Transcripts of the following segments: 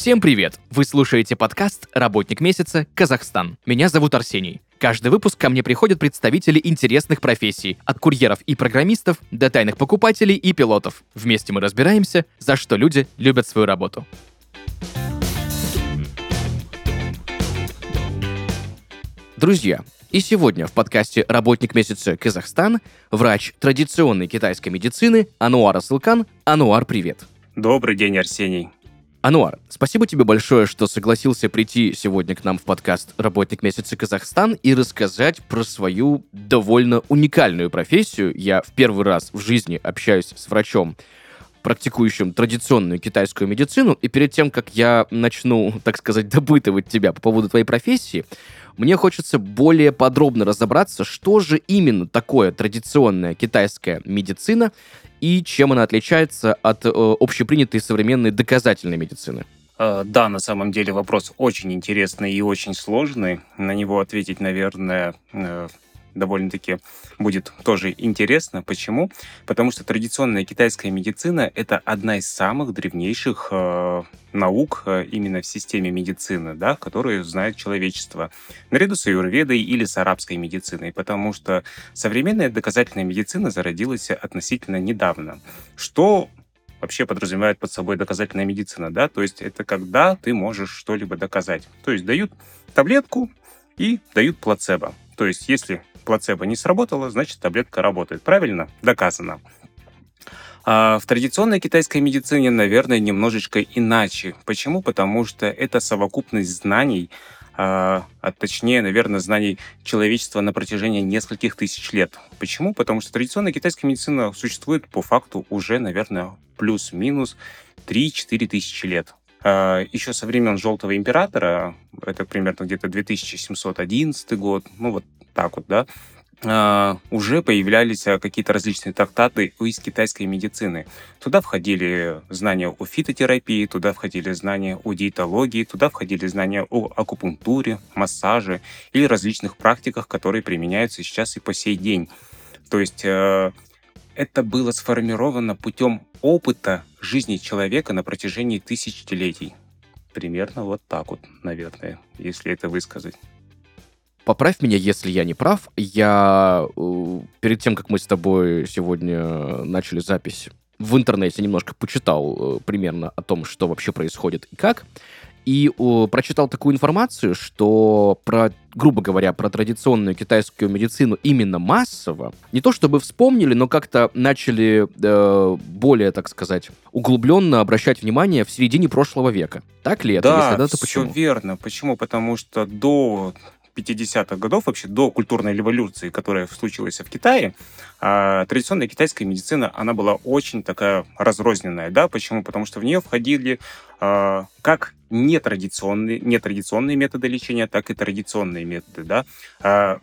Всем привет! Вы слушаете подкаст «Работник месяца. Казахстан». Меня зовут Арсений. Каждый выпуск ко мне приходят представители интересных профессий, от курьеров и программистов до тайных покупателей и пилотов. Вместе мы разбираемся, за что люди любят свою работу. Друзья, и сегодня в подкасте «Работник месяца Казахстан» врач традиционной китайской медицины Ануар Асылкан. Ануар, привет! Добрый день, Арсений. Ануар, спасибо тебе большое, что согласился прийти сегодня к нам в подкаст «Работник месяца Казахстан» и рассказать про свою довольно уникальную профессию. Я в первый раз в жизни общаюсь с врачом, практикующим традиционную китайскую медицину, и перед тем, как я начну, так сказать, допытывать тебя по поводу твоей профессии, мне хочется более подробно разобраться, что же именно такое традиционная китайская медицина и чем она отличается от э, общепринятой современной доказательной медицины. Э, да, на самом деле вопрос очень интересный и очень сложный. На него ответить, наверное, э, довольно-таки будет тоже интересно. Почему? Потому что традиционная китайская медицина — это одна из самых древнейших э, наук э, именно в системе медицины, да, которую знает человечество, наряду с аюрведой или с арабской медициной, потому что современная доказательная медицина зародилась относительно недавно. Что вообще подразумевает под собой доказательная медицина, да, то есть это когда ты можешь что-либо доказать. То есть дают таблетку и дают плацебо. То есть если плацебо не сработало, значит таблетка работает. Правильно? Доказано. А в традиционной китайской медицине, наверное, немножечко иначе. Почему? Потому что это совокупность знаний, а, а точнее, наверное, знаний человечества на протяжении нескольких тысяч лет. Почему? Потому что традиционная китайская медицина существует по факту уже, наверное, плюс-минус 3-4 тысячи лет. А, еще со времен Желтого императора, это примерно где-то 2711 год, ну вот так вот, да, Uh, уже появлялись uh, какие-то различные трактаты из китайской медицины. Туда входили знания о фитотерапии, туда входили знания о диетологии, туда входили знания о акупунктуре, массаже или различных практиках, которые применяются сейчас и по сей день. То есть uh, это было сформировано путем опыта жизни человека на протяжении тысячелетий. Примерно вот так вот, наверное, если это высказать. Поправь меня, если я не прав. Я э, перед тем, как мы с тобой сегодня начали запись, в интернете немножко почитал э, примерно о том, что вообще происходит и как. И о, прочитал такую информацию, что про, грубо говоря, про традиционную китайскую медицину именно массово, не то чтобы вспомнили, но как-то начали э, более, так сказать, углубленно обращать внимание в середине прошлого века. Так ли это? Да, Если да, то почему? все верно. Почему? Потому что до 50-х годов, вообще до культурной революции, которая случилась в Китае, а, традиционная китайская медицина, она была очень такая разрозненная, да, почему? Потому что в нее входили а, как нетрадиционные, нетрадиционные методы лечения, так и традиционные методы, да. А,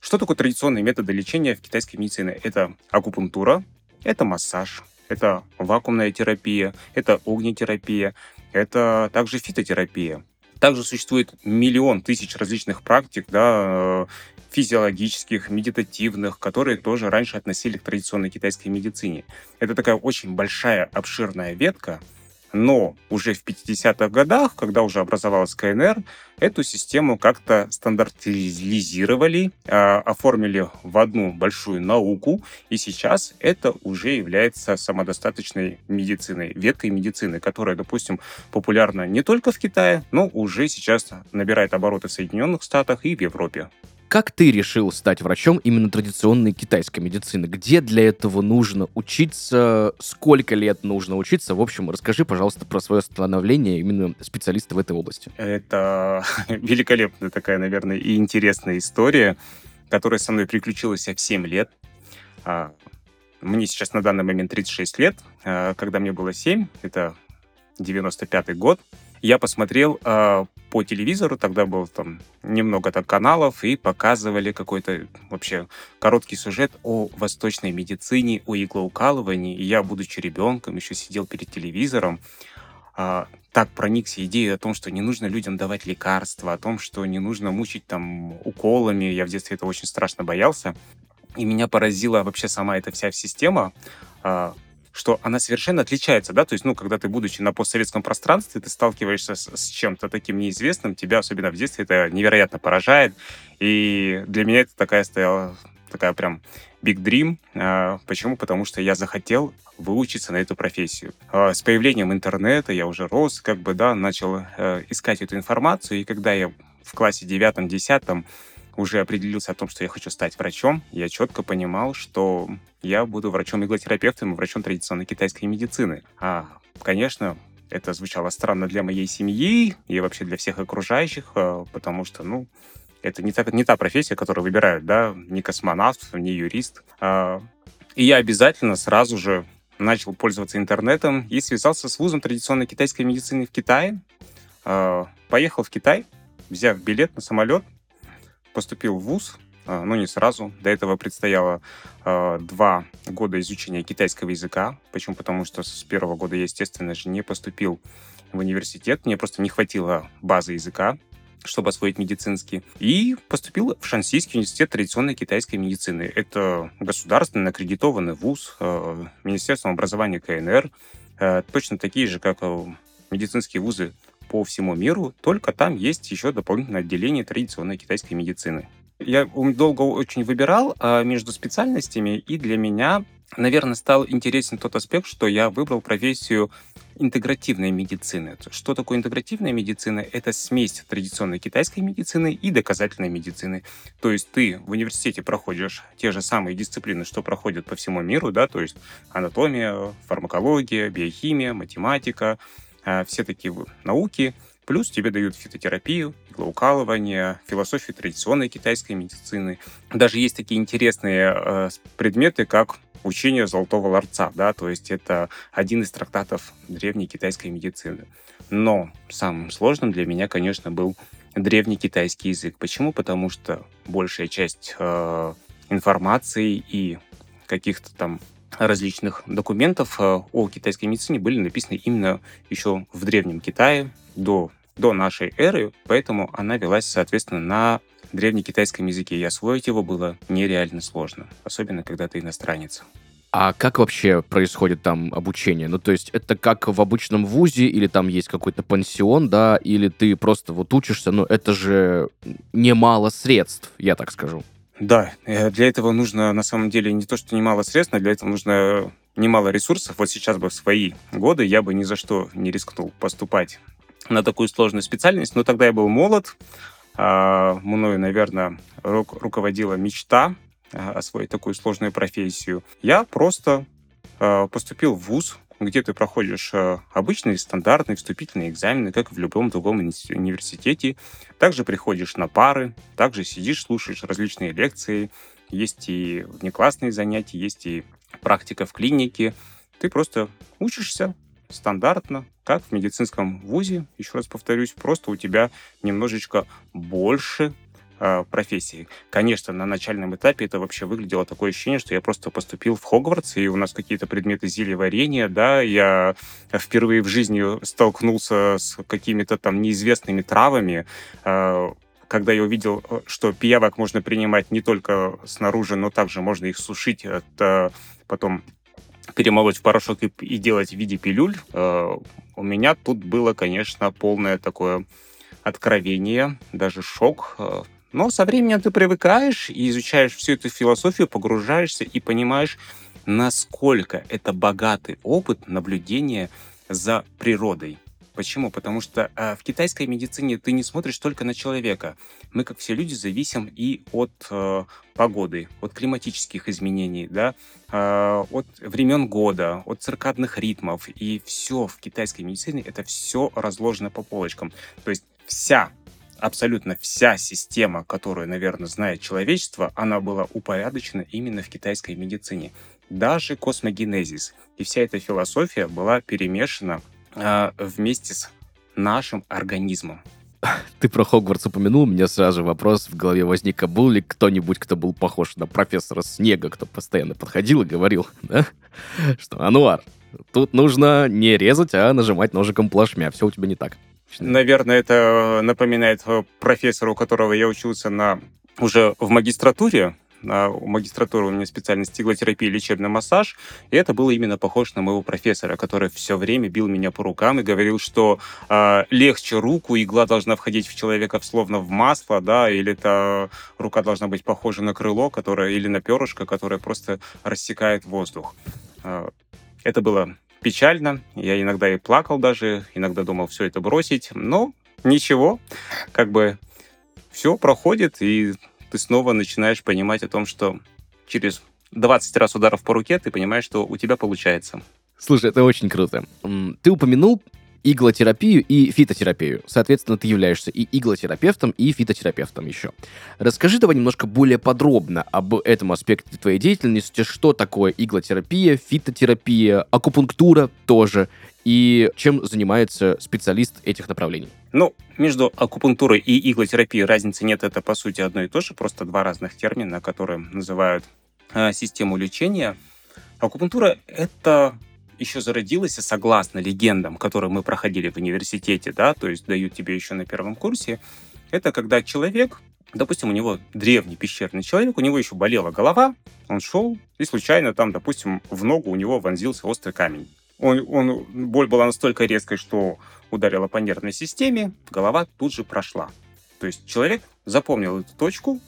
что такое традиционные методы лечения в китайской медицине? Это акупунктура, это массаж, это вакуумная терапия, это огнетерапия, это также фитотерапия. Также существует миллион тысяч различных практик, да, э, физиологических, медитативных, которые тоже раньше относили к традиционной китайской медицине. Это такая очень большая, обширная ветка, но уже в 50-х годах, когда уже образовалась КНР, эту систему как-то стандартизировали, а, оформили в одну большую науку, и сейчас это уже является самодостаточной медициной, веткой медицины, которая, допустим, популярна не только в Китае, но уже сейчас набирает обороты в Соединенных Штатах и в Европе. Как ты решил стать врачом именно традиционной китайской медицины? Где для этого нужно учиться? Сколько лет нужно учиться? В общем, расскажи, пожалуйста, про свое становление именно специалиста в этой области. Это великолепная такая, наверное, и интересная история, которая со мной приключилась в 7 лет. А, мне сейчас на данный момент 36 лет. А, когда мне было 7, это 95 год, я посмотрел э, по телевизору, тогда было там немного так каналов, и показывали какой-то вообще короткий сюжет о восточной медицине, о иглоукалывании. И я, будучи ребенком, еще сидел перед телевизором, э, так проникся идеей о том, что не нужно людям давать лекарства, о том, что не нужно мучить там уколами. Я в детстве это очень страшно боялся. И меня поразила вообще сама эта вся система. Э, что она совершенно отличается, да, то есть, ну, когда ты, будучи на постсоветском пространстве, ты сталкиваешься с, с чем-то таким неизвестным, тебя, особенно в детстве, это невероятно поражает, и для меня это такая стояла, такая прям big dream. А, почему? Потому что я захотел выучиться на эту профессию. А, с появлением интернета я уже рос, как бы, да, начал э, искать эту информацию, и когда я в классе девятом-десятом уже определился о том, что я хочу стать врачом, я четко понимал, что я буду врачом-иглотерапевтом и врачом традиционной китайской медицины. А, конечно, это звучало странно для моей семьи и вообще для всех окружающих, а, потому что, ну, это не та, не та профессия, которую выбирают, да, не космонавт, не юрист. А, и я обязательно сразу же начал пользоваться интернетом и связался с вузом традиционной китайской медицины в Китае. Поехал в Китай, взяв билет на самолет, поступил в ВУЗ, а, но не сразу. До этого предстояло э, два года изучения китайского языка. Почему? Потому что с первого года я, естественно же, не поступил в университет. Мне просто не хватило базы языка, чтобы освоить медицинский. И поступил в Шансийский университет традиционной китайской медицины. Это государственный аккредитованный вуз э, образования КНР. Точно такие же, как медицинские вузы по всему миру, только там есть еще дополнительное отделение традиционной китайской медицины. Я долго очень выбирал а, между специальностями, и для меня, наверное, стал интересен тот аспект, что я выбрал профессию интегративной медицины. Что такое интегративная медицина? Это смесь традиционной китайской медицины и доказательной медицины. То есть ты в университете проходишь те же самые дисциплины, что проходят по всему миру, да, то есть анатомия, фармакология, биохимия, математика, все такие науки, плюс тебе дают фитотерапию, иглоукалывание, философию традиционной китайской медицины. Даже есть такие интересные э, предметы, как учение золотого ларца, да, то есть это один из трактатов древней китайской медицины. Но самым сложным для меня, конечно, был древний китайский язык. Почему? Потому что большая часть э, информации и каких-то там различных документов э, о китайской медицине были написаны именно еще в Древнем Китае, до, до нашей эры, поэтому она велась, соответственно, на древнекитайском языке, и освоить его было нереально сложно, особенно когда ты иностранец. А как вообще происходит там обучение? Ну, то есть это как в обычном вузе, или там есть какой-то пансион, да, или ты просто вот учишься, но это же немало средств, я так скажу. Да, э, для этого нужно на самом деле не то, что немало средств, но для этого нужно немало ресурсов. Вот сейчас бы в свои годы я бы ни за что не рискнул поступать на такую сложную специальность, но тогда я был молод, а, мною, наверное, руководила мечта а, освоить такую сложную профессию. Я просто поступил в ВУЗ, где ты проходишь э, обычные стандартные вступительные экзамены, как и в любом другом университете. Также приходишь на пары, также сидишь, слушаешь различные лекции. Есть и внеклассные занятия, есть и практика в клинике. Ты просто учишься стандартно, как в медицинском вузе. Еще раз повторюсь, просто у тебя немножечко больше э, профессии. Конечно, на начальном этапе это вообще выглядело такое ощущение, что я просто поступил в Хогвартс, и у нас какие-то предметы зельеварения, да, я впервые в жизни столкнулся с какими-то там неизвестными травами, э, когда я увидел, что пиявок можно принимать не только снаружи, но также можно их сушить, это потом перемолоть в порошок и, и делать в виде пилюль, э, у меня тут было, конечно, полное такое откровение, даже шок. Э, но со временем ты привыкаешь и изучаешь всю эту философию, погружаешься и понимаешь, насколько это богатый опыт наблюдения за природой. Почему? Потому что э, в китайской медицине ты не смотришь только на человека. Мы, как все люди, зависим и от э, погоды, от климатических изменений, да, э, от времен года, от циркадных ритмов. И все в китайской медицине это все разложено по полочкам. То есть вся абсолютно вся система, которую, наверное, знает человечество, она была упорядочена именно в китайской медицине. Даже космогенезис. И вся эта философия была перемешана э, вместе с нашим организмом. Ты про Хогвартс упомянул, у меня сразу вопрос в голове возник, а был ли кто-нибудь, кто был похож на профессора Снега, кто постоянно подходил и говорил, да, что, Ануар, тут нужно не резать, а нажимать ножиком плашмя, все у тебя не так. Наверное, это напоминает профессора, у которого я учился на уже в магистратуре, на магистратуру у меня специальность иглотерапия и лечебный массаж, и это было именно похоже на моего профессора, который все время бил меня по рукам и говорил, что э, легче руку, игла должна входить в человека словно в масло, да, или это рука должна быть похожа на крыло, которое, или на перышко, которое просто рассекает воздух. Э, это было печально, я иногда и плакал даже, иногда думал все это бросить, но ничего, как бы все проходит, и ты снова начинаешь понимать о том, что через 20 раз ударов по руке ты понимаешь, что у тебя получается. Слушай, это очень круто. Ты упомянул иглотерапию и фитотерапию. Соответственно, ты являешься и иглотерапевтом, и фитотерапевтом еще. Расскажи давай немножко более подробно об этом аспекте твоей деятельности. Что такое иглотерапия, фитотерапия, акупунктура тоже, и чем занимается специалист этих направлений? Ну, между акупунктурой и иглотерапией разницы нет, это по сути одно и то же, просто два разных термина, которые называют э, систему лечения. Акупунктура — это еще зародилась согласно легендам, которые мы проходили в университете, да, то есть дают тебе еще на первом курсе, это когда человек, допустим, у него древний пещерный человек, у него еще болела голова, он шел, и случайно там, допустим, в ногу у него вонзился острый камень. Он, он, боль была настолько резкой, что ударила по нервной системе, голова тут же прошла. То есть человек запомнил эту точку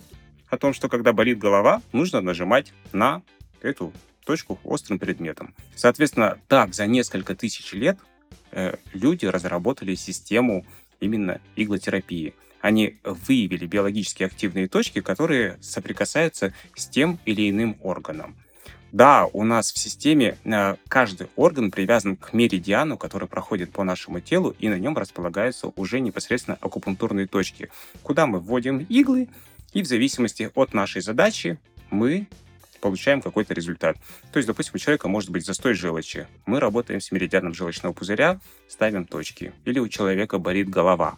о том, что когда болит голова, нужно нажимать на эту точку острым предметом. Соответственно, так за несколько тысяч лет э, люди разработали систему именно иглотерапии. Они выявили биологически активные точки, которые соприкасаются с тем или иным органом. Да, у нас в системе э, каждый орган привязан к меридиану, который проходит по нашему телу, и на нем располагаются уже непосредственно акупунктурные точки, куда мы вводим иглы, и в зависимости от нашей задачи мы получаем какой-то результат. То есть, допустим, у человека может быть застой желчи. Мы работаем с меридианом желчного пузыря, ставим точки. Или у человека болит голова.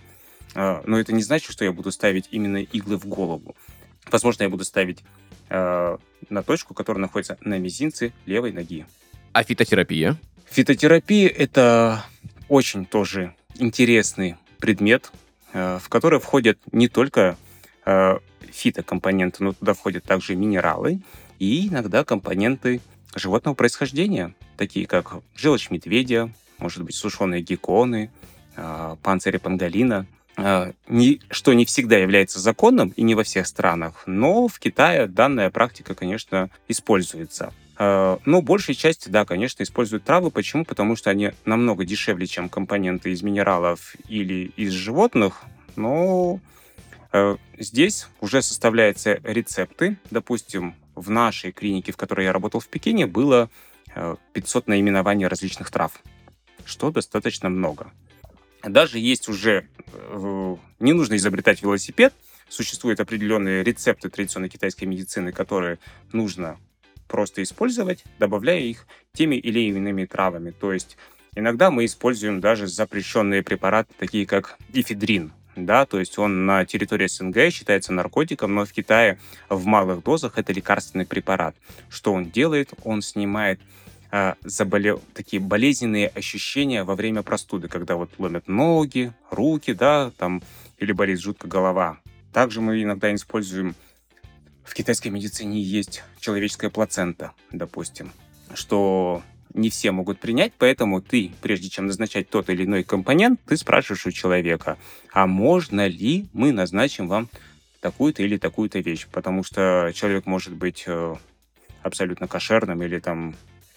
Э, но это не значит, что я буду ставить именно иглы в голову. Возможно, я буду ставить э, на точку, которая находится на мизинце левой ноги. А фитотерапия? Фитотерапия — это очень тоже интересный предмет, э, в который входят не только э, фитокомпоненты, но туда входят также минералы и иногда компоненты животного происхождения, такие как желчь медведя, может быть, сушеные гекконы, э, панцири панголина — а, что не всегда является законным и не во всех странах, но в Китае данная практика, конечно, используется. А, но большей части, да, конечно, используют травы. Почему? Потому что они намного дешевле, чем компоненты из минералов или из животных. Но а, здесь уже составляются рецепты. Допустим, в нашей клинике, в которой я работал в Пекине, было 500 наименований различных трав, что достаточно много. Даже есть уже, э, не нужно изобретать велосипед, существуют определенные рецепты традиционной китайской медицины, которые нужно просто использовать, добавляя их теми или иными травами. То есть иногда мы используем даже запрещенные препараты, такие как эфедрин. Да, то есть он на территории СНГ считается наркотиком, но в Китае в малых дозах это лекарственный препарат. Что он делает? Он снимает а, заболел, такие болезненные ощущения во время простуды, когда вот ломят ноги, руки, да, там, или болит жутко голова. Также мы иногда используем в китайской медицине есть человеческая плацента, допустим, что не все могут принять, поэтому ты, прежде чем назначать тот или иной компонент, ты спрашиваешь у человека, а можно ли мы назначим вам такую-то или такую-то вещь, потому что человек может быть э, абсолютно кошерным или там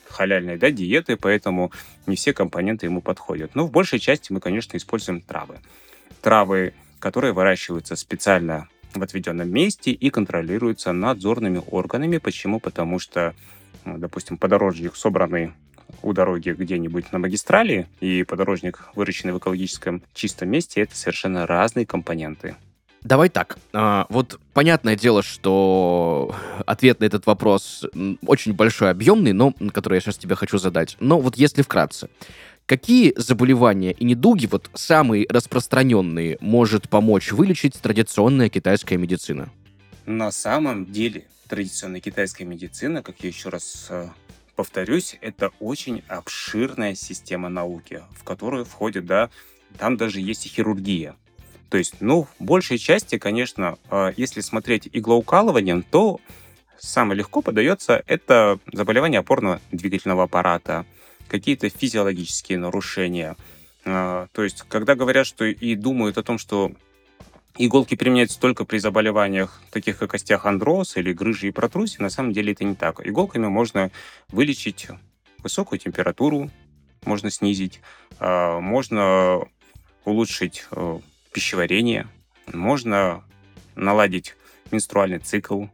халяльной да, диеты, поэтому не все компоненты ему подходят. Но в большей части мы, конечно, используем травы. Травы, которые выращиваются специально в отведенном месте и контролируются надзорными органами. Почему? Потому что, ну, допустим, подорожник собранный у дороги где-нибудь на магистрали и подорожник, выращенный в экологическом чистом месте, это совершенно разные компоненты. Давай так. А, вот понятное дело, что ответ на этот вопрос очень большой, объемный, но который я сейчас тебе хочу задать. Но вот если вкратце, какие заболевания и недуги, вот самые распространенные, может помочь вылечить традиционная китайская медицина? На самом деле традиционная китайская медицина, как я еще раз э, повторюсь, это очень обширная система науки, в которую входит, да, там даже есть и хирургия. То есть, ну, в большей части, конечно, а, если смотреть иглоукалыванием, то самое легко подается, это заболевание опорно-двигательного аппарата, какие-то физиологические нарушения. А, то есть, когда говорят, что и думают о том, что иголки применяются только при заболеваниях, таких как остеохондроз или грыжи и протрузии, на самом деле это не так. Иголками можно вылечить высокую температуру, можно снизить, а, можно улучшить э, пищеварение, можно наладить менструальный цикл.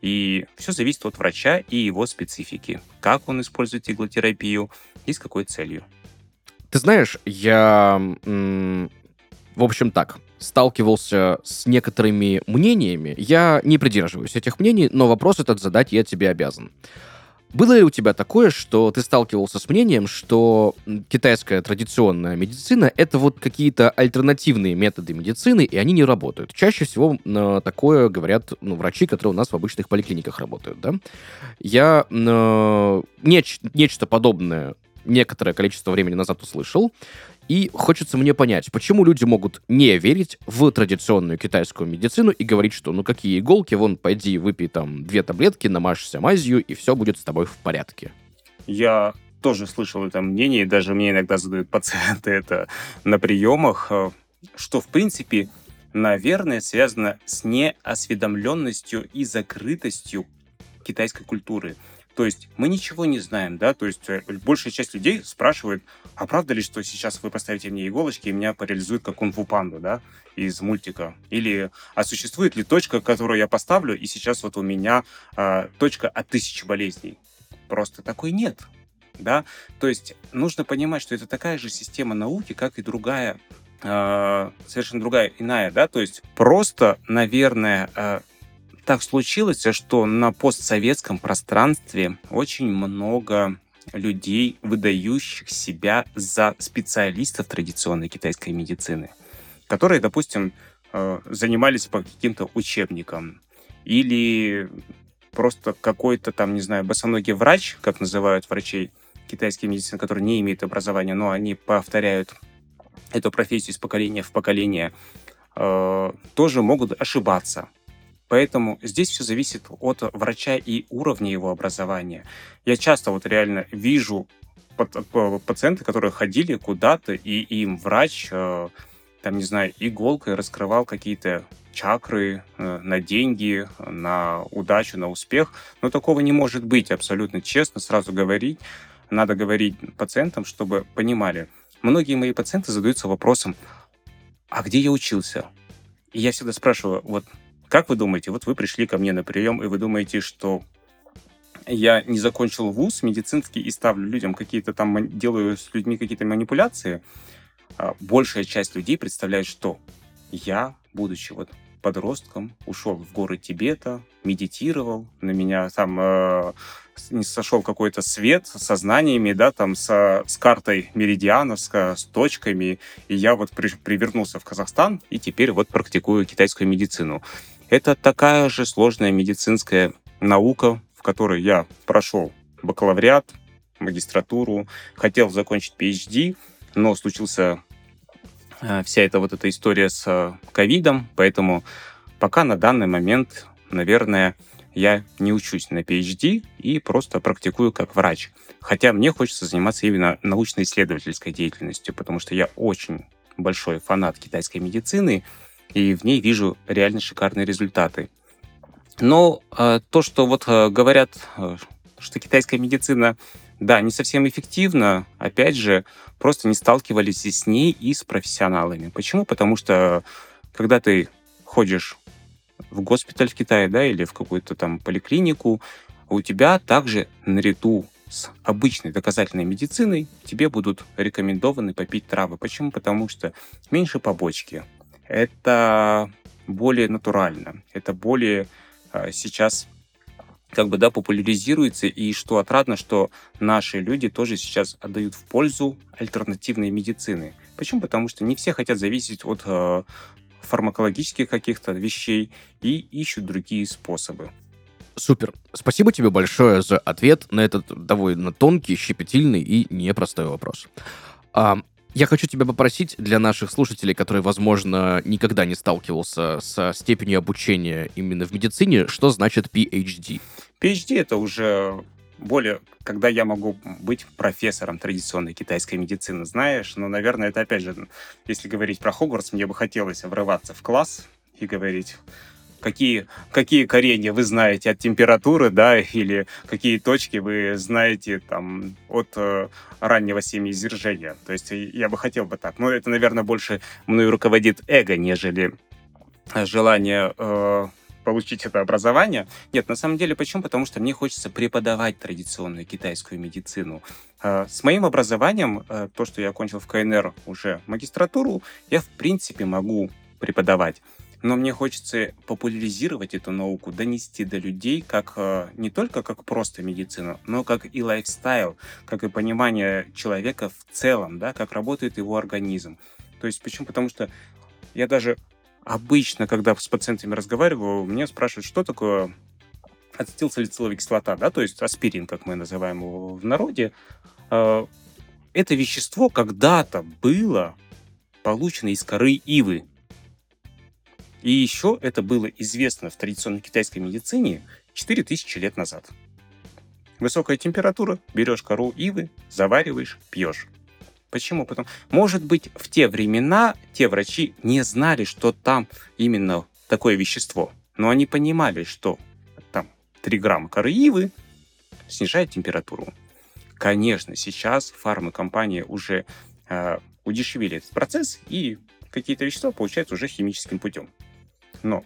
И все зависит от врача и его специфики. Как он использует иглотерапию и с какой целью. Ты знаешь, я, в общем, так, сталкивался с некоторыми мнениями. Я не придерживаюсь этих мнений, но вопрос этот задать я тебе обязан. Было ли у тебя такое, что ты сталкивался с мнением, что китайская традиционная медицина — это вот какие-то альтернативные методы медицины, и они не работают? Чаще всего э, такое говорят ну, врачи, которые у нас в обычных поликлиниках работают, да? Я э, неч- нечто подобное некоторое количество времени назад услышал, и хочется мне понять, почему люди могут не верить в традиционную китайскую медицину и говорить, что ну какие иголки, вон, пойди выпей там две таблетки, намажься мазью, и все будет с тобой в порядке. Я тоже слышал это мнение, даже мне иногда задают пациенты это на приемах, э, что, в принципе, наверное, связано с неосведомленностью и закрытостью китайской культуры. То есть мы ничего не знаем, да, то есть э, большая часть людей спрашивает, а правда ли, что сейчас вы поставите мне иголочки и меня парализует как кунг-фу панду, да, из мультика? Или, а существует ли точка, которую я поставлю, и сейчас вот у меня а, точка от тысячи болезней? Просто такой нет, да. То есть нужно понимать, что это такая же система науки, как и другая, а, совершенно другая, иная, да, то есть просто, наверное, а, так случилось, что на постсоветском пространстве очень много людей, выдающих себя за специалистов традиционной китайской медицины, которые, допустим, э, занимались по каким-то учебникам или просто какой-то там, не знаю, босоногий врач, как называют врачей китайской медицины, которые не имеют образования, но они повторяют эту профессию из поколения в поколение, э, тоже могут ошибаться. Поэтому здесь все зависит от врача и уровня его образования. Я часто вот реально вижу пациенты, которые ходили куда-то, и им врач, э, там, не знаю, иголкой раскрывал какие-то чакры э, на деньги, на удачу, на успех. Но такого не может быть, абсолютно честно, сразу говорить. Надо говорить пациентам, чтобы понимали. Многие мои пациенты задаются вопросом, а где я учился? И я всегда спрашиваю, вот как вы думаете, вот вы пришли ко мне на прием, и вы думаете, что я не закончил вуз медицинский и ставлю людям какие-то там, делаю с людьми какие-то манипуляции, а большая часть людей представляет, что я, будучи вот подростком, ушел в горы Тибета, медитировал, на меня там э, сошел какой-то свет со знаниями, да, там со, с картой меридианов, с, с точками, и я вот при, привернулся в Казахстан и теперь вот практикую китайскую медицину. Это такая же сложная медицинская наука, в которой я прошел бакалавриат, магистратуру, хотел закончить PhD, но случился э, вся эта вот эта история с э, ковидом, поэтому пока на данный момент, наверное, я не учусь на PhD и просто практикую как врач. Хотя мне хочется заниматься именно научно-исследовательской деятельностью, потому что я очень большой фанат китайской медицины, и в ней вижу реально шикарные результаты. Но э, то, что вот э, говорят, э, что китайская медицина, да, не совсем эффективна, опять же, просто не сталкивались с ней и с профессионалами. Почему? Потому что когда ты ходишь в госпиталь в Китае, да, или в какую-то там поликлинику, у тебя также наряду с обычной доказательной медициной тебе будут рекомендованы попить травы. Почему? Потому что меньше побочки, это более натурально, это более а, сейчас как бы, да, популяризируется, и что отрадно, что наши люди тоже сейчас отдают в пользу альтернативной медицины. Почему? Потому что не все хотят зависеть от э, фармакологических каких-то вещей и ищут другие способы. Супер. Спасибо тебе большое за ответ на этот довольно тонкий, щепетильный и непростой вопрос. А, Я хочу тебя попросить для наших слушателей, которые, возможно, никогда не сталкивался со степенью обучения именно в медицине, что значит PhD? PhD — это уже более, когда я могу быть профессором традиционной китайской медицины, знаешь, но, наверное, это, опять же, если говорить про Хогвартс, мне бы хотелось врываться в класс и говорить, какие, какие коренья вы знаете от температуры, да, или какие точки вы знаете там от э, раннего семяизвержения. То есть я бы хотел бы так. Но это, наверное, больше мной руководит эго, нежели желание э, получить это образование. Нет, на самом деле, почему? Потому что мне хочется преподавать традиционную китайскую медицину. Э, с моим образованием, э, то, что я окончил в КНР уже магистратуру, я, в принципе, могу преподавать но мне хочется популяризировать эту науку, донести до людей как э, не только как просто медицину, но как и лайфстайл, как и понимание человека в целом, да, как работает его организм. То есть почему? Потому что я даже обычно, когда с пациентами разговариваю, меня спрашивают, что такое ацетилсалициловая кислота, да, то есть аспирин, как мы называем его в народе. Э, это вещество когда-то было получено из коры ивы, и еще это было известно в традиционной китайской медицине 4000 лет назад. Высокая температура, берешь кору ивы, завариваешь, пьешь. Почему? Потому, может быть, в те времена те врачи не знали, что там именно такое вещество, но они понимали, что там 3 грамма коры ивы снижает температуру. Конечно, сейчас фармакомпании уже э, удешевили этот процесс, и какие-то вещества получаются уже химическим путем. Но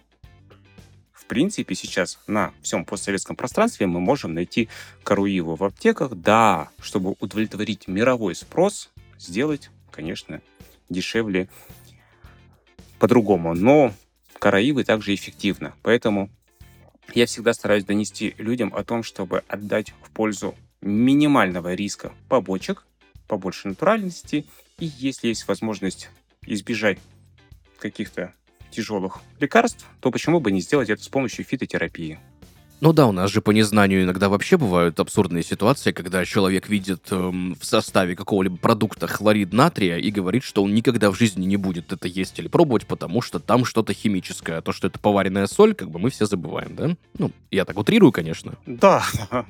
в принципе, сейчас на всем постсоветском пространстве мы можем найти Каруиву в аптеках. Да, чтобы удовлетворить мировой спрос, сделать, конечно, дешевле по-другому. Но караивы также эффективно. Поэтому я всегда стараюсь донести людям о том, чтобы отдать в пользу минимального риска побочек, побольше натуральности, и если есть возможность избежать каких-то тяжелых лекарств, то почему бы не сделать это с помощью фитотерапии? Ну да, у нас же по незнанию иногда вообще бывают абсурдные ситуации, когда человек видит эм, в составе какого-либо продукта хлорид натрия и говорит, что он никогда в жизни не будет это есть или пробовать, потому что там что-то химическое. А то, что это поваренная соль, как бы мы все забываем, да? Ну, я так утрирую, конечно. Да,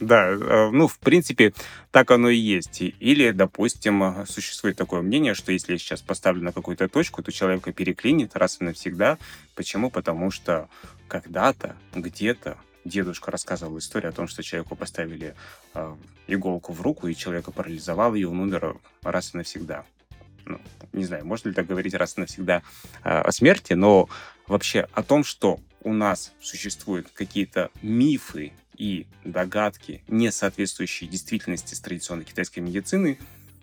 да, э, ну, в принципе, так оно и есть. Или, допустим, существует такое мнение, что если я сейчас поставлю на какую-то точку, то человека переклинит раз и навсегда. Почему? Потому что когда-то, где-то дедушка рассказывал историю о том, что человеку поставили э, иголку в руку, и человека парализовал, и он умер раз и навсегда. Ну, не знаю, можно ли так говорить раз и навсегда э, о смерти, но вообще о том, что у нас существуют какие-то мифы и догадки, не соответствующие действительности с традиционной китайской медицины,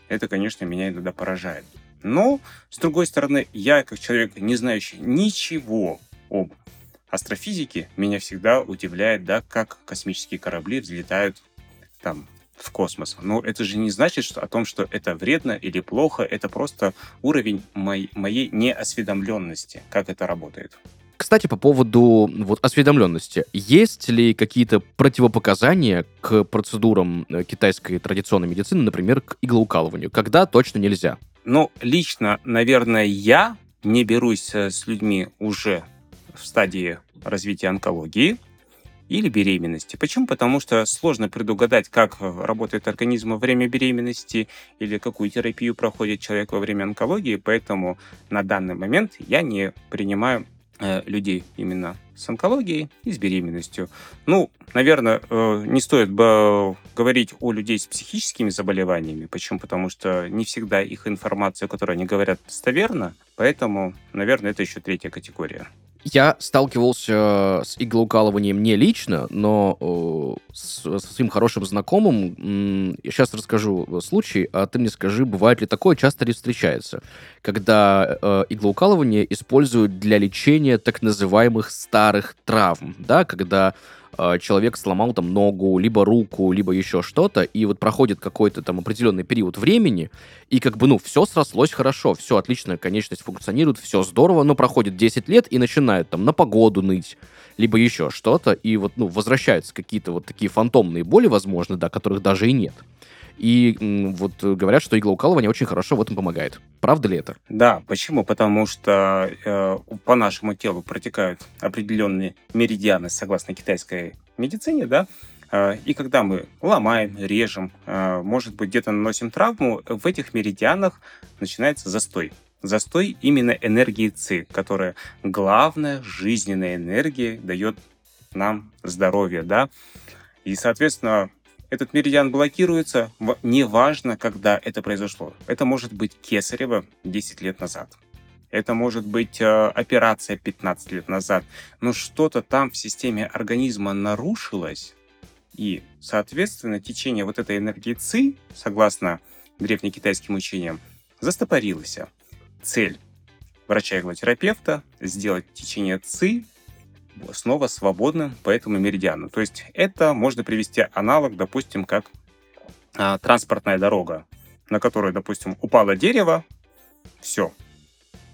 это, конечно, меня иногда поражает. Но, с другой стороны, я, как человек, не знающий ничего об астрофизике, меня всегда удивляет, да, как космические корабли взлетают там в космос. Но это же не значит что, о том, что это вредно или плохо, это просто уровень моей, моей неосведомленности, как это работает. Кстати, по поводу вот, осведомленности. Есть ли какие-то противопоказания к процедурам э, китайской традиционной медицины, например, к иглоукалыванию? Когда точно нельзя? Ну, лично, наверное, я не берусь э, с людьми уже в стадии развития онкологии или беременности. Почему? Потому что сложно предугадать, как э, работает организм во время беременности или какую терапию проходит человек во время онкологии, поэтому на данный момент я не принимаю Э, людей именно с онкологией и с беременностью. Ну, наверное, э, не стоит бы говорить о людей с психическими заболеваниями. Почему? Потому что не всегда их информация, которую они говорят, достоверна. Поэтому, наверное, это еще третья категория. Я сталкивался с иглоукалыванием не лично, но э, с, со своим хорошим знакомым. Я сейчас расскажу случай, а ты мне скажи, бывает ли такое, часто ли встречается, когда э, иглоукалывание используют для лечения так называемых старых травм, да, когда э, человек сломал там ногу, либо руку, либо еще что-то, и вот проходит какой-то там определенный период времени, и как бы, ну, все срослось хорошо, все отлично, конечность функционирует, все здорово, но проходит 10 лет и начинает там на погоду ныть, либо еще что-то, и вот, ну, возвращаются какие-то вот такие фантомные боли, возможно, да, которых даже и нет. И вот говорят, что иглоукалывание очень хорошо в этом помогает. Правда ли это? Да, почему? Потому что э, по нашему телу протекают определенные меридианы, согласно китайской медицине, да, э, и когда мы ломаем, режем, э, может быть, где-то наносим травму, в этих меридианах начинается застой. Застой именно энергии ЦИ, которая главная жизненная энергия дает нам здоровье, да. И, соответственно, этот меридиан блокируется, неважно, когда это произошло. Это может быть кесарево 10 лет назад. Это может быть э, операция 15 лет назад. Но что-то там в системе организма нарушилось, и, соответственно, течение вот этой энергии ЦИ, согласно древнекитайским учениям, застопорилось. Цель врача-иглотерапевта – сделать течение ЦИ снова свободным по этому меридиану. То есть это можно привести аналог, допустим, как а, транспортная дорога, на которой, допустим, упало дерево, все,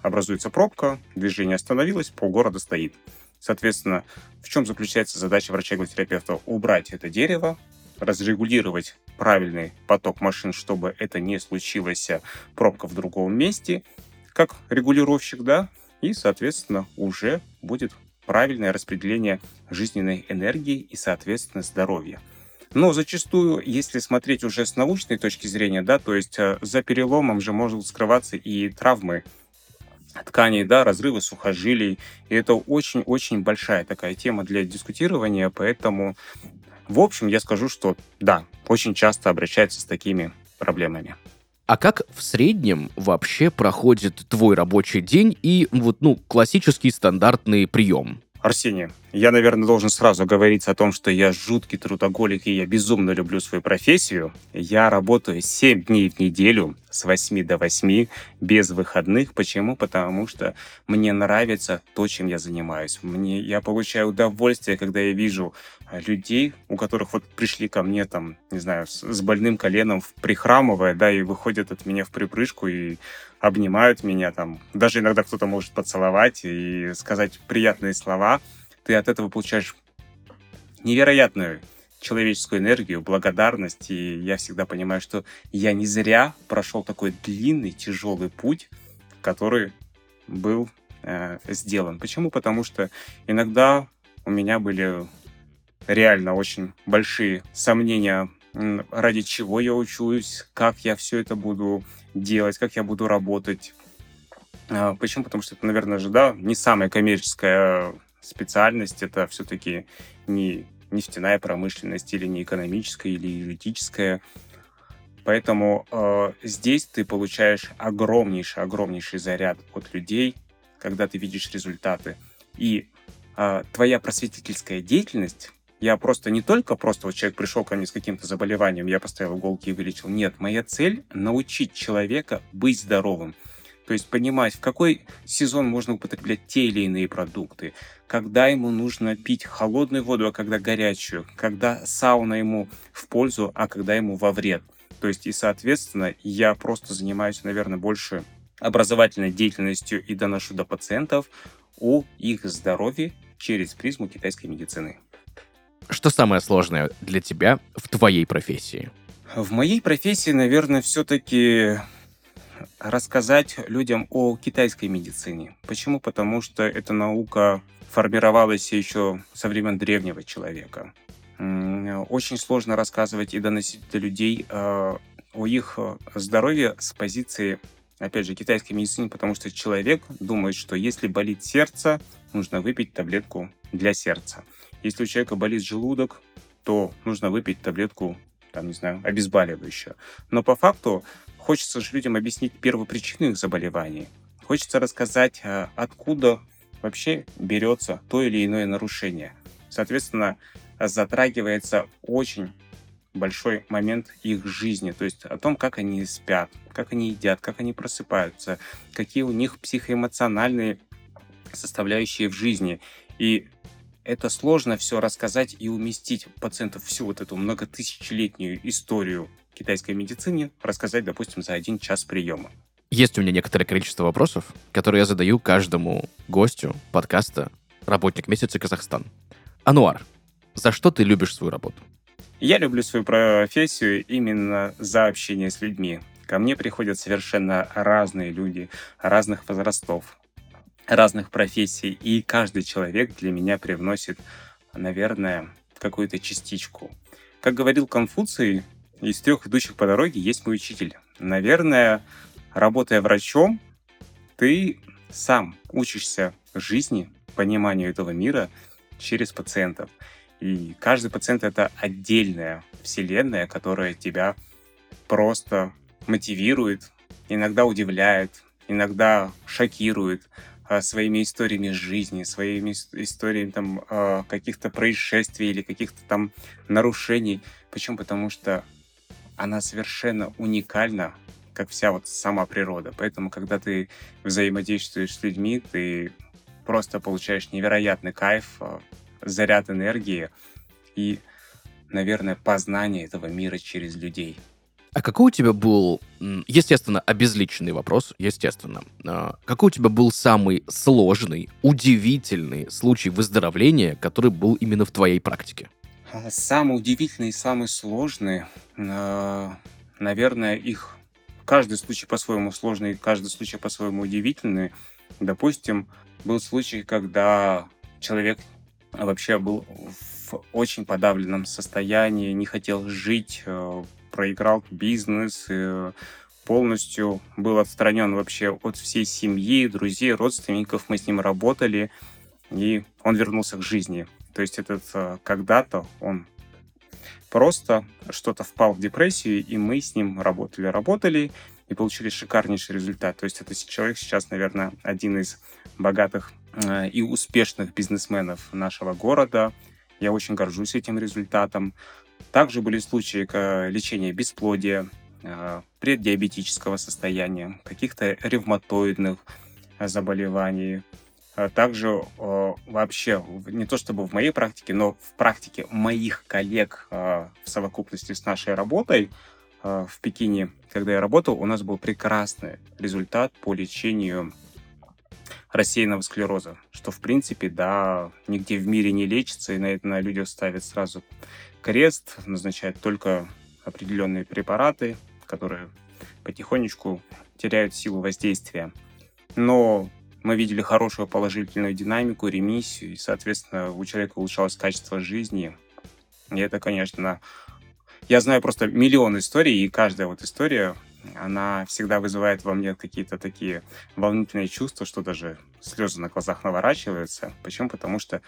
образуется пробка, движение остановилось, полгорода стоит. Соответственно, в чем заключается задача врача-иглотерапевта? Убрать это дерево, разрегулировать правильный поток машин, чтобы это не случилось а, пробка в другом месте, как регулировщик, да, и, соответственно, уже будет правильное распределение жизненной энергии и, соответственно, здоровья. Но зачастую, если смотреть уже с научной точки зрения, да, то есть э, за переломом же могут скрываться и травмы тканей, да, разрывы сухожилий. И это очень-очень большая такая тема для дискутирования, поэтому, в общем, я скажу, что да, очень часто обращаются с такими проблемами. А как в среднем вообще проходит твой рабочий день и вот, ну, классический стандартный прием? Арсений, я, наверное, должен сразу говорить о том, что я жуткий трудоголик, и я безумно люблю свою профессию. Я работаю 7 дней в неделю с 8 до 8, без выходных. Почему? Потому что мне нравится то, чем я занимаюсь. Мне, я получаю удовольствие, когда я вижу а, людей, у которых вот пришли ко мне там, не знаю, с, с больным коленом, прихрамывая, да, и выходят от меня в припрыжку и обнимают меня там. Даже иногда кто-то может поцеловать и сказать приятные слова. Ты от этого получаешь невероятную человеческую энергию, благодарность. И я всегда понимаю, что я не зря прошел такой длинный, тяжелый путь, который был э, сделан. Почему? Потому что иногда у меня были реально очень большие сомнения, ради чего я учусь, как я все это буду делать, как я буду работать. А, почему? Потому что это, наверное же, да, не самая коммерческая специальность, это все-таки не нефтяная промышленность или не экономическая, или юридическая. Поэтому э, здесь ты получаешь огромнейший, огромнейший заряд от людей, когда ты видишь результаты. И э, твоя просветительская деятельность я просто не только просто вот человек пришел ко мне с каким-то заболеванием, я поставил иголки и вылечил. Нет, моя цель — научить человека быть здоровым. То есть понимать, в какой сезон можно употреблять те или иные продукты, когда ему нужно пить холодную воду, а когда горячую, когда сауна ему в пользу, а когда ему во вред. То есть и, соответственно, я просто занимаюсь, наверное, больше образовательной деятельностью и доношу до пациентов о их здоровье через призму китайской медицины. Что самое сложное для тебя в твоей профессии? В моей профессии, наверное, все-таки рассказать людям о китайской медицине. Почему? Потому что эта наука формировалась еще со времен древнего человека. Очень сложно рассказывать и доносить до людей э, о их здоровье с позиции, опять же, китайской медицины, потому что человек думает, что если болит сердце, нужно выпить таблетку для сердца. Если у человека болит желудок, то нужно выпить таблетку, там, не знаю, обезболивающую. Но по факту хочется же людям объяснить первопричину их заболеваний. Хочется рассказать, а, откуда вообще берется то или иное нарушение. Соответственно, затрагивается очень большой момент их жизни, то есть о том, как они спят, как они едят, как они просыпаются, какие у них психоэмоциональные составляющие в жизни. И это сложно все рассказать и уместить пациентов всю вот эту многотысячелетнюю историю китайской медицины, рассказать, допустим, за один час приема. Есть у меня некоторое количество вопросов, которые я задаю каждому гостю подкаста «Работник месяца Казахстан». Ануар, за что ты любишь свою работу? Я люблю свою профессию именно за общение с людьми. Ко мне приходят совершенно разные люди, разных возрастов, разных профессий, и каждый человек для меня привносит, наверное, какую-то частичку. Как говорил Конфуций, из трех идущих по дороге есть мой учитель. Наверное, работая врачом, ты сам учишься жизни, пониманию этого мира через пациентов. И каждый пациент — это отдельная вселенная, которая тебя просто мотивирует, иногда удивляет, иногда шокирует своими историями жизни, своими историями там а, каких-то происшествий или каких-то там нарушений. Почему? Потому что она совершенно уникальна, как вся вот сама природа. Поэтому, когда ты взаимодействуешь с людьми, ты просто получаешь невероятный кайф, а, заряд энергии и, наверное, познание этого мира через людей. А какой у тебя был, естественно, обезличенный вопрос, естественно, а, какой у тебя был самый сложный, удивительный случай выздоровления, который был именно в твоей практике? А, самый удивительный и самый сложный, а, наверное, их каждый случай по-своему сложный, каждый случай по-своему удивительный. Допустим, был случай, когда человек вообще был в очень подавленном состоянии, не хотел жить, э, проиграл бизнес, полностью был отстранен вообще от всей семьи, друзей, родственников. Мы с ним работали, и он вернулся к жизни. То есть этот э, когда-то он просто что-то впал в депрессию, и мы с ним работали, работали, и получили шикарнейший результат. То есть этот человек сейчас, наверное, один из богатых э, и успешных бизнесменов нашего города. Я очень горжусь этим результатом. Также были случаи лечения бесплодия, э, преддиабетического состояния, каких-то ревматоидных э, заболеваний. Также э, вообще, не то чтобы в моей практике, но в практике моих коллег в совокупности с нашей работой в Пекине, когда я работал, у нас был прекрасный результат по лечению рассеянного склероза, что, в принципе, да, нигде в мире не лечится, и на это на людях ставят сразу крест, назначают только определенные препараты, которые потихонечку теряют силу воздействия. Но мы видели хорошую положительную динамику, ремиссию, и, соответственно, у человека улучшалось качество жизни. И это, конечно, я знаю просто миллион историй, и каждая вот история, она всегда вызывает во мне какие-то такие волнительные чувства, что даже слезы на глазах наворачиваются. Почему? Потому что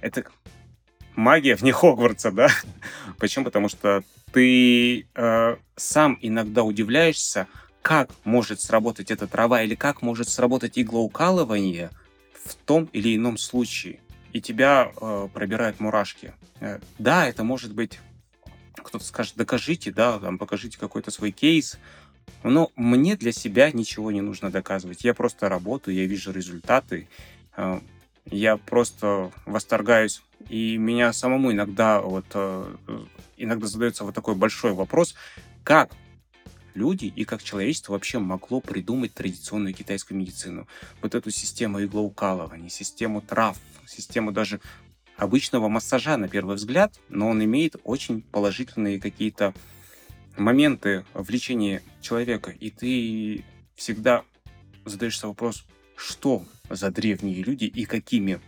это магия вне Хогвартса, да? Почему? Потому что ты э, сам иногда удивляешься, как может сработать эта трава или как может сработать иглоукалывание в том или ином случае. И тебя э, пробирают мурашки. Э, да, это может быть... Кто-то скажет, докажите, да, там, покажите какой-то свой кейс. Но мне для себя ничего не нужно доказывать. Я просто работаю, я вижу результаты. Э, я просто восторгаюсь и меня самому иногда вот э, иногда задается вот такой большой вопрос, как люди и как человечество вообще могло придумать традиционную китайскую медицину. Вот эту систему иглоукалывания, систему трав, систему даже обычного массажа на первый взгляд, но он имеет очень положительные какие-то моменты в лечении человека. И ты всегда задаешься вопрос, что за древние люди и какими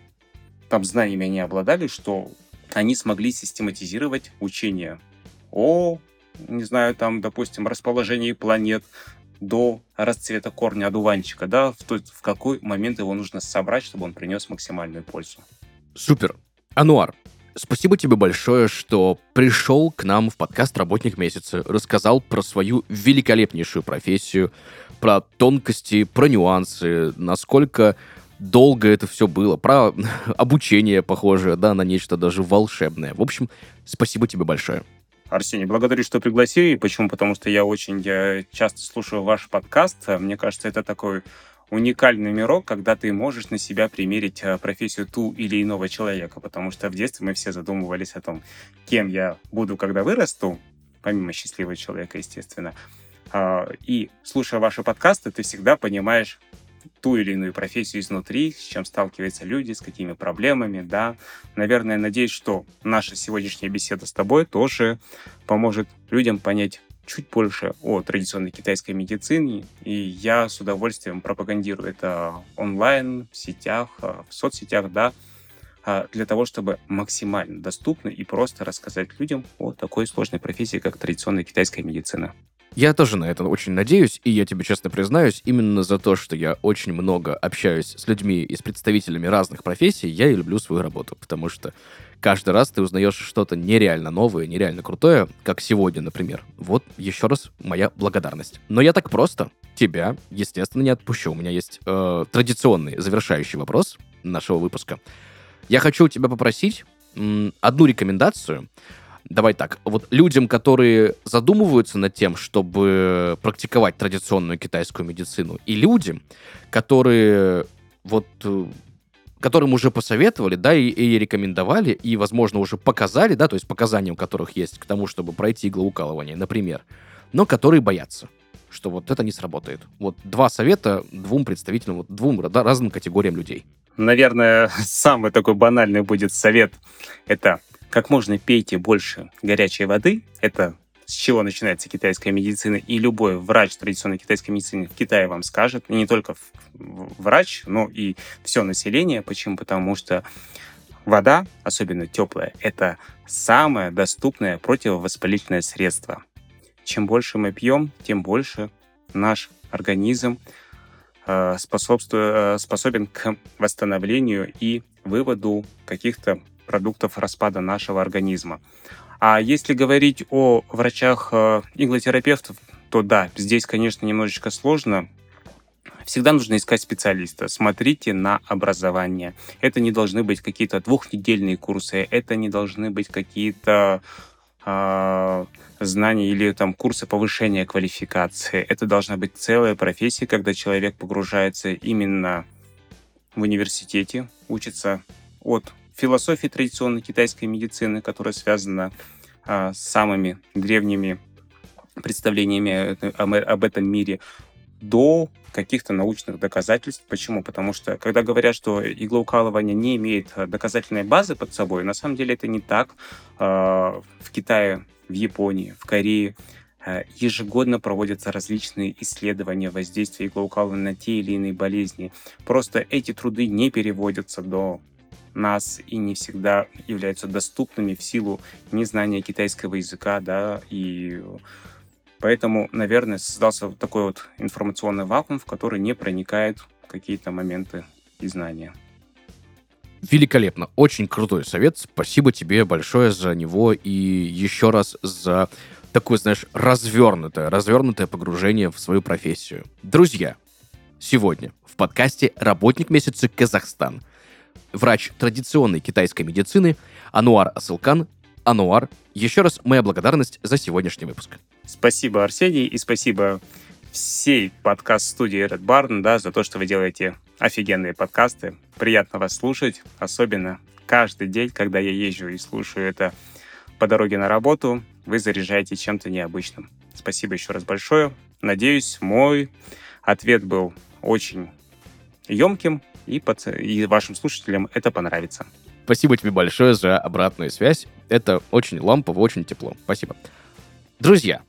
там знаниями они обладали, что они смогли систематизировать учение о, не знаю, там, допустим, расположении планет до расцвета корня одуванчика, да, в, тот, в какой момент его нужно собрать, чтобы он принес максимальную пользу. Супер. Ануар, спасибо тебе большое, что пришел к нам в подкаст «Работник месяца», рассказал про свою великолепнейшую профессию, про тонкости, про нюансы, насколько долго это все было, про обучение похожее, да, на нечто даже волшебное. В общем, спасибо тебе большое. Арсений, благодарю, что пригласили. Почему? Потому что я очень я часто слушаю ваш подкаст. Мне кажется, это такой уникальный мирок, когда ты можешь на себя примерить э, профессию ту или иного человека, потому что в детстве мы все задумывались о том, кем я буду, когда вырасту, помимо счастливого человека, естественно. А, и слушая ваши подкасты, ты всегда понимаешь ту или иную профессию изнутри, с чем сталкиваются люди, с какими проблемами, да. Наверное, надеюсь, что наша сегодняшняя беседа с тобой тоже поможет людям понять чуть больше о традиционной китайской медицине, и я с удовольствием пропагандирую это онлайн, в сетях, в соцсетях, да, а, для того, чтобы максимально доступно и просто рассказать людям о такой сложной профессии, как традиционная китайская медицина. Я тоже на это очень надеюсь, и я тебе честно признаюсь, именно за то, что я очень много общаюсь с людьми и с представителями разных профессий, я и люблю свою работу, потому что каждый раз ты узнаешь что-то нереально новое, нереально крутое, как сегодня, например. Вот еще раз моя благодарность. Но я так просто тебя, естественно, не отпущу. У меня есть э, традиционный завершающий вопрос нашего выпуска. Я хочу у тебя попросить одну рекомендацию. Давай так, вот людям, которые задумываются над тем, чтобы практиковать традиционную китайскую медицину, и людям, которые вот э, которым уже посоветовали, да, и, и рекомендовали, и, возможно, уже показали, да, то есть показания у которых есть к тому, чтобы пройти иглоукалывание, например, но которые боятся, что вот это не сработает. Вот два совета двум представителям, вот двум да, разным категориям людей. Наверное, самый такой банальный будет совет. Это как можно пейте больше горячей воды. Это с чего начинается китайская медицина, и любой врач традиционной китайской медицины в Китае вам скажет, и не только врач, но и все население. Почему? Потому что вода, особенно теплая, это самое доступное противовоспалительное средство. Чем больше мы пьем, тем больше наш организм Э, э, способен к восстановлению и выводу каких-то продуктов распада нашего организма. А если говорить о врачах-иглотерапевтов, э, то да, здесь, конечно, немножечко сложно. Всегда нужно искать специалиста. Смотрите на образование. Это не должны быть какие-то двухнедельные курсы, это не должны быть какие-то э, знаний или там курсы повышения квалификации. Это должна быть целая профессия, когда человек погружается именно в университете, учится от философии традиционной китайской медицины, которая связана а, с самыми древними представлениями об этом мире, до каких-то научных доказательств. Почему? Потому что, когда говорят, что иглоукалывание не имеет доказательной базы под собой, на самом деле это не так. А, в Китае в Японии, в Корее ежегодно проводятся различные исследования воздействия иглоукалывания на те или иные болезни. Просто эти труды не переводятся до нас и не всегда являются доступными в силу незнания китайского языка, да, и поэтому, наверное, создался такой вот информационный вакуум, в который не проникают какие-то моменты и знания. Великолепно. Очень крутой совет. Спасибо тебе большое за него и еще раз за такое, знаешь, развернутое, развернутое погружение в свою профессию. Друзья, сегодня в подкасте «Работник месяца Казахстан» врач традиционной китайской медицины Ануар Асылкан. Ануар, еще раз моя благодарность за сегодняшний выпуск. Спасибо, Арсений, и спасибо всей подкаст-студии Red Barn, да, за то, что вы делаете офигенные подкасты. Приятно вас слушать, особенно каждый день, когда я езжу и слушаю это по дороге на работу, вы заряжаете чем-то необычным. Спасибо еще раз большое. Надеюсь, мой ответ был очень емким, и, под... и вашим слушателям это понравится. Спасибо тебе большое за обратную связь. Это очень лампово, очень тепло. Спасибо. Друзья,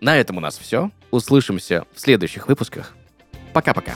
на этом у нас все. Услышимся в следующих выпусках. Пока-пока.